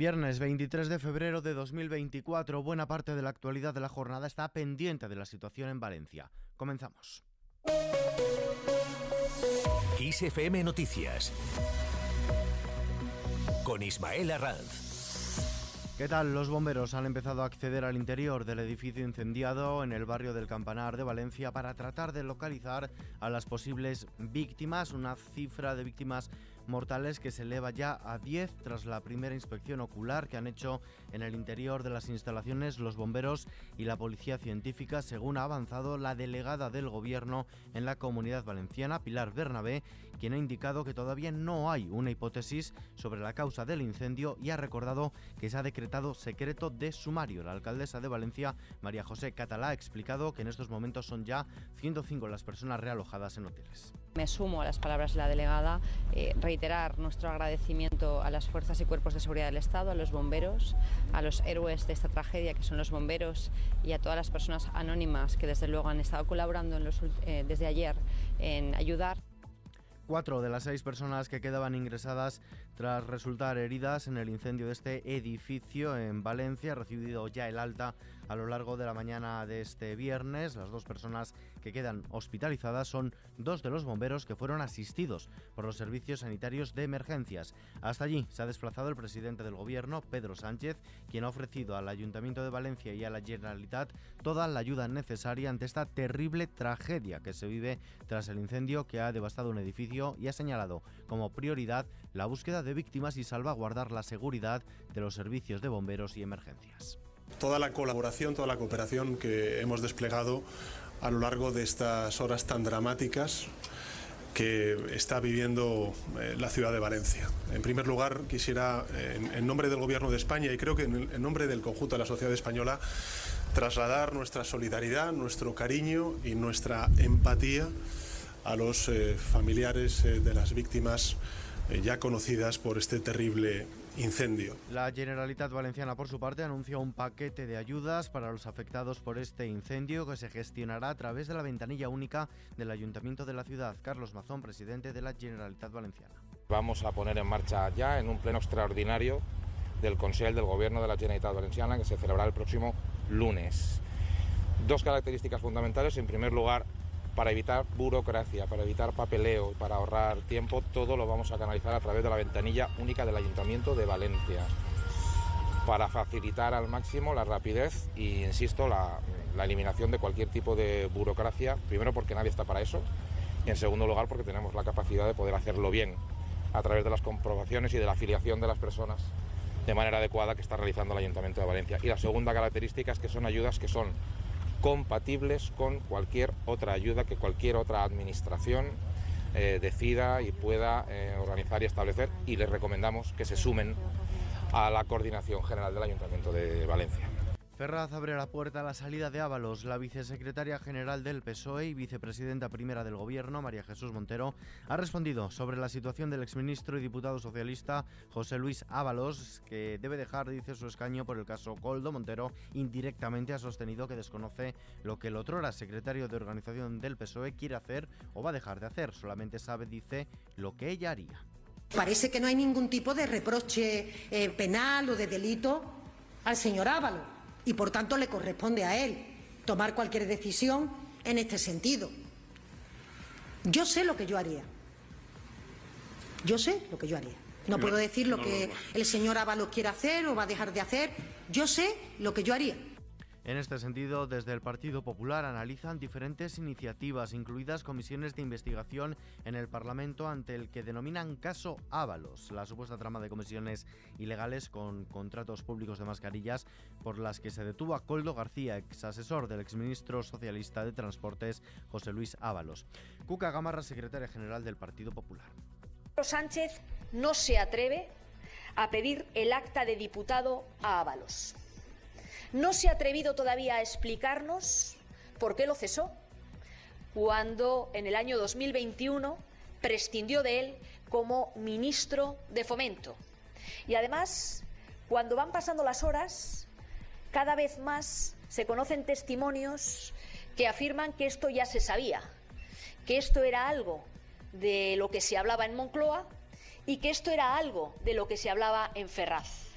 Viernes 23 de febrero de 2024, buena parte de la actualidad de la jornada está pendiente de la situación en Valencia. Comenzamos. XFM Noticias con Ismael Arranz. ¿Qué tal? Los bomberos han empezado a acceder al interior del edificio incendiado en el barrio del Campanar de Valencia para tratar de localizar a las posibles víctimas, una cifra de víctimas mortales que se eleva ya a 10 tras la primera inspección ocular que han hecho en el interior de las instalaciones los bomberos y la policía científica, según ha avanzado la delegada del gobierno en la comunidad valenciana, Pilar Bernabé, quien ha indicado que todavía no hay una hipótesis sobre la causa del incendio y ha recordado que se ha decretado secreto de sumario. La alcaldesa de Valencia, María José Catalá, ha explicado que en estos momentos son ya 105 las personas realojadas en hoteles. Me sumo a las palabras de la delegada, eh, reiterar nuestro agradecimiento a las fuerzas y cuerpos de seguridad del Estado, a los bomberos, a los héroes de esta tragedia que son los bomberos y a todas las personas anónimas que desde luego han estado colaborando eh, desde ayer en ayudar. Cuatro de las seis personas que quedaban ingresadas tras resultar heridas en el incendio de este edificio en Valencia, recibido ya el alta a lo largo de la mañana de este viernes. Las dos personas que quedan hospitalizadas son dos de los bomberos que fueron asistidos por los servicios sanitarios de emergencias. Hasta allí se ha desplazado el presidente del gobierno, Pedro Sánchez, quien ha ofrecido al Ayuntamiento de Valencia y a la Generalitat toda la ayuda necesaria ante esta terrible tragedia que se vive tras el incendio que ha devastado un edificio y ha señalado como prioridad la búsqueda de víctimas y salvaguardar la seguridad de los servicios de bomberos y emergencias toda la colaboración, toda la cooperación que hemos desplegado a lo largo de estas horas tan dramáticas que está viviendo eh, la ciudad de Valencia. En primer lugar, quisiera, en, nombre del Gobierno de España y creo que en, nombre del conjunto de la sociedad española, trasladar nuestra solidaridad, nuestro cariño y nuestra empatía a los eh, familiares eh, de las víctimas ya conocidas por este terrible incendio. La Generalitat Valenciana, por su parte, anunció un paquete de ayudas para los afectados por este incendio que se gestionará a través de la ventanilla única del Ayuntamiento de la ciudad. Carlos Mazón, presidente de la Generalitat Valenciana. Vamos a poner en marcha ya en un pleno extraordinario del Consejo del Gobierno de la Generalitat Valenciana que se celebrará el próximo lunes. Dos características fundamentales. En primer lugar, para evitar burocracia, para evitar papeleo, para ahorrar tiempo, todo lo vamos a canalizar a través de la ventanilla única del Ayuntamiento de Valencia, para facilitar al máximo la rapidez y, insisto, la, eliminación de cualquier tipo de burocracia, primero porque nadie está para eso, y en segundo lugar porque tenemos la capacidad de poder hacerlo bien a través de las comprobaciones y de la afiliación de las personas de manera adecuada que está realizando el Ayuntamiento de Valencia. Y la segunda característica es que son ayudas que son compatibles con cualquier otra ayuda que cualquier otra administración eh, decida y pueda eh, organizar y establecer y les recomendamos que se sumen a la coordinación general del Ayuntamiento de Valencia. Ferraz abre la puerta a la salida de Ábalos. La vicesecretaria general del PSOE y vicepresidenta primera del Gobierno, María Jesús Montero, ha respondido sobre la situación del exministro y diputado socialista José Luis Ábalos, que debe dejar, dice, su escaño por el caso Coldo. Montero indirectamente ha sostenido que desconoce lo que el otrora secretario de organización del PSOE quiere hacer o va a dejar de hacer. Solamente sabe, dice, lo que ella haría. Parece que no hay ningún tipo de reproche eh, penal o de delito al señor Ábalos y por tanto le corresponde a él tomar cualquier decisión en este sentido. Yo sé lo que yo haría. Yo sé lo que yo haría. No puedo decir lo que el señor Ábalos quiere hacer o va a dejar de hacer. Yo sé lo que yo haría. En este sentido, desde el Partido Popular analizan diferentes iniciativas, incluidas comisiones de investigación en el Parlamento ante el que denominan caso Ábalos, la supuesta trama de comisiones ilegales con contratos públicos de mascarillas por las que se detuvo a Coldo García, ex asesor del exministro socialista de Transportes José Luis Ábalos. Cuca Gamarra, secretaria general del Partido Popular. Sánchez no se atreve a pedir el acta de diputado a Ábalos no se ha atrevido todavía a explicarnos por qué lo cesó cuando en el año 2021 prescindió de él como ministro de Fomento. Y además, cuando van pasando las horas, cada vez más se conocen testimonios que afirman que esto ya se sabía, que esto era algo de lo que se hablaba en Moncloa y que esto era algo de lo que se hablaba en Ferraz.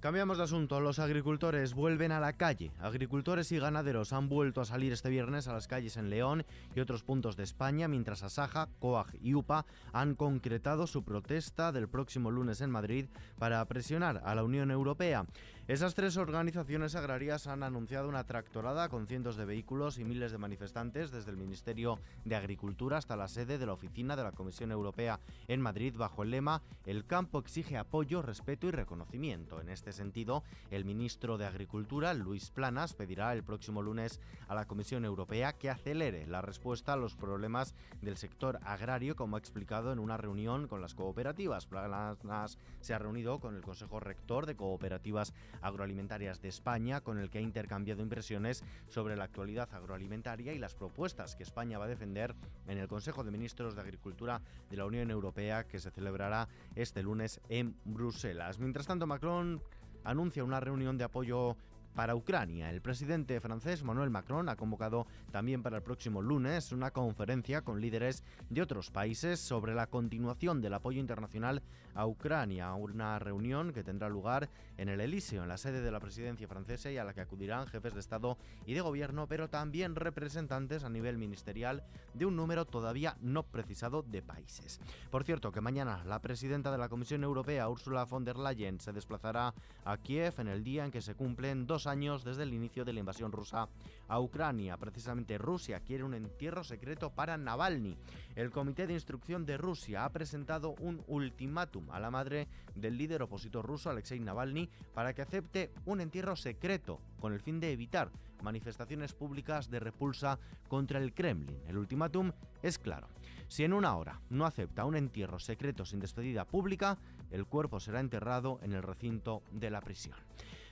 Cambiamos de asunto. Los agricultores vuelven a la calle. Agricultores y ganaderos han vuelto a salir este viernes a las calles en León y otros puntos de España, mientras Asaja, COAG y UPA han concretado su protesta del próximo lunes en Madrid para presionar a la Unión Europea. Esas tres organizaciones agrarias han anunciado una tractorada con cientos de vehículos y miles de manifestantes desde el Ministerio de Agricultura hasta la sede de la oficina de la Comisión Europea en Madrid bajo el lema El campo exige apoyo, respeto y reconocimiento. En este sentido, el ministro de Agricultura, Luis Planas, pedirá el próximo lunes a la Comisión Europea que acelere la respuesta a los problemas del sector agrario, como ha explicado en una reunión con las cooperativas. Planas se ha reunido con el Consejo Rector de Cooperativas Agroalimentarias de España, con el que ha intercambiado impresiones sobre la actualidad agroalimentaria y las propuestas que España va a defender en el Consejo de Ministros de Agricultura de la Unión Europea, que se celebrará este lunes en Bruselas. Mientras tanto, Macron anuncia una reunión de apoyo para Ucrania. El presidente francés Manuel Macron ha convocado también para el próximo lunes una conferencia con líderes de otros países sobre la continuación del apoyo internacional a Ucrania, una reunión que tendrá lugar en el Elíseo, en la sede de la presidencia francesa y a la que acudirán jefes de Estado y de Gobierno, pero también representantes a nivel ministerial de un número todavía no precisado de países. Por cierto, que mañana la presidenta de la Comisión Europea, Ursula von der Leyen, se desplazará a Kiev en el día en que se cumplen dos años desde el inicio de la invasión rusa a Ucrania. Precisamente Rusia quiere un entierro secreto para Navalny. El Comité de Instrucción de Rusia ha presentado un ultimátum a la madre del líder opositor ruso Alexei Navalny para que acepte un entierro secreto con el fin de evitar manifestaciones públicas de repulsa contra el Kremlin. El ultimátum es claro. Si en una hora no acepta un entierro secreto sin despedida pública, el cuerpo será enterrado en el recinto de la prisión.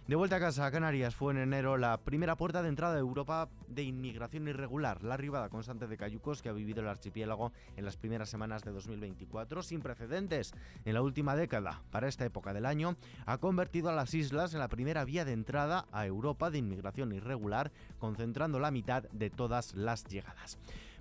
De vuelta a casa, Canarias fue en enero la primera puerta de entrada de Europa de inmigración irregular, la arribada constante de cayucos que ha vivido el archipiélago en las primeras semanas de 2024, sin precedentes en la última década. Para esta época del año, ha convertido a las islas en la primera vía de entrada a Europa de inmigración irregular, concentrando la mitad de todas las llegadas.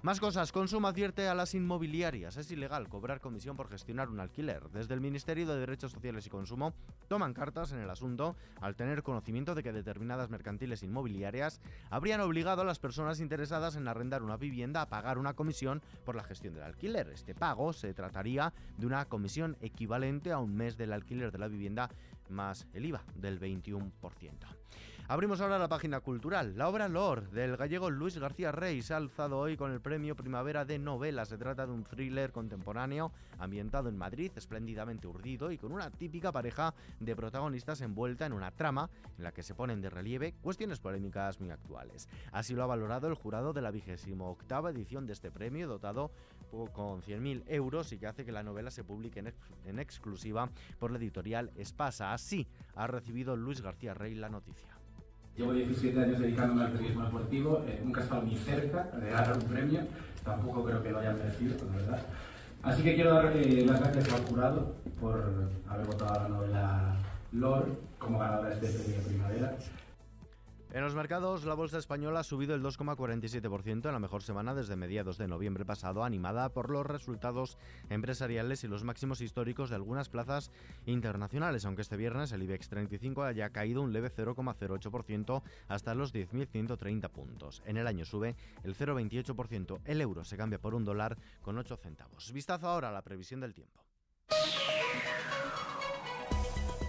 Más cosas. Consumo advierte a las inmobiliarias. Es ilegal cobrar comisión por gestionar un alquiler. Desde el Ministerio de Derechos Sociales y Consumo toman cartas en el asunto al tener conocimiento de que determinadas mercantiles inmobiliarias habrían obligado a las personas interesadas en arrendar una vivienda a pagar una comisión por la gestión del alquiler. Este pago se trataría de una comisión equivalente a un mes del alquiler de la vivienda más el IVA del 21%. Abrimos ahora la página cultural. La obra Lor del gallego Luis García Rey se ha alzado hoy con el premio Primavera de Novela. Se trata de un thriller contemporáneo ambientado en Madrid, espléndidamente urdido y con una típica pareja de protagonistas envuelta en una trama en la que se ponen de relieve cuestiones polémicas muy actuales. Así lo ha valorado el jurado de la vigésimo octava edición de este premio, dotado con 100.000 euros y que hace que la novela se publique en, en exclusiva por la editorial Espasa. Así ha recibido Luis García Rey la noticia. Llevo 17 años dedicándome al periodismo deportivo, eh, nunca he estado ni cerca de ganar un premio, tampoco creo que lo haya merecido, la verdad. Así que quiero dar eh, las gracias al jurado por haber votado la novela Lore como ganadora de este premio Primavera en los mercados, la bolsa española ha subido el 2,47% en la mejor semana desde mediados de noviembre pasado, animada por los resultados empresariales y los máximos históricos de algunas plazas internacionales, aunque este viernes el IBEX 35 haya caído un leve 0,08% hasta los 10.130 puntos. En el año sube el 0,28%. El euro se cambia por un dólar con 8 centavos. Vistazo ahora a la previsión del tiempo.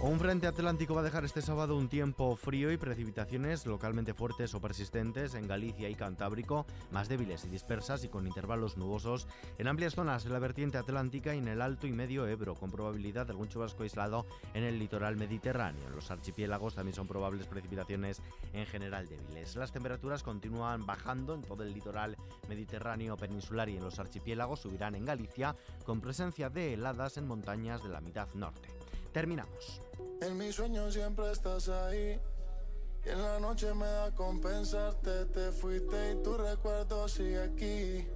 Un frente atlántico va a dejar este sábado un tiempo frío y precipitaciones localmente fuertes o persistentes en Galicia y Cantábrico, más débiles y dispersas y con intervalos nubosos en amplias zonas en la vertiente atlántica y en el Alto y Medio Ebro, con probabilidad de algún chubasco aislado en el litoral mediterráneo. En los archipiélagos también son probables precipitaciones en general débiles. Las temperaturas continúan bajando en todo el litoral mediterráneo peninsular y en los archipiélagos subirán en Galicia, con presencia de heladas en montañas de la mitad norte. Terminamos. En mi sueño siempre estás ahí. Y en la noche me da compensarte. Te fuiste y tu recuerdo sigue aquí.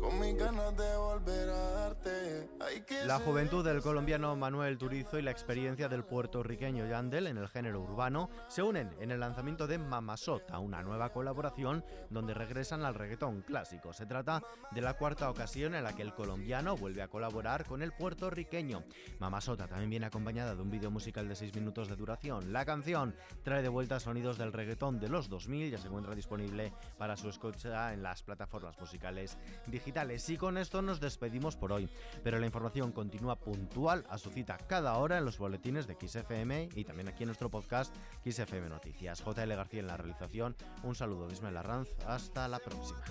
Con mis ganas de volver a darte. La juventud del colombiano Manuel Turizo y la experiencia del puertorriqueño Yandel en el género urbano se unen en el lanzamiento de Mamasota, una nueva colaboración donde regresan al reggaetón clásico. Se trata de la cuarta ocasión en la que el colombiano vuelve a colaborar con el puertorriqueño. Mamasota también viene acompañada de un vídeo musical de 6 minutos de duración. La canción trae de vuelta sonidos del reggaetón de los 2000, ya se encuentra disponible para su escucha en las plataformas musicales digitales. Y con esto nos despedimos por hoy, pero la información continúa puntual a su cita cada hora en los boletines de XFM y también aquí en nuestro podcast XFM Noticias. JL García en la realización, un saludo de Ismael Arranz, hasta la próxima.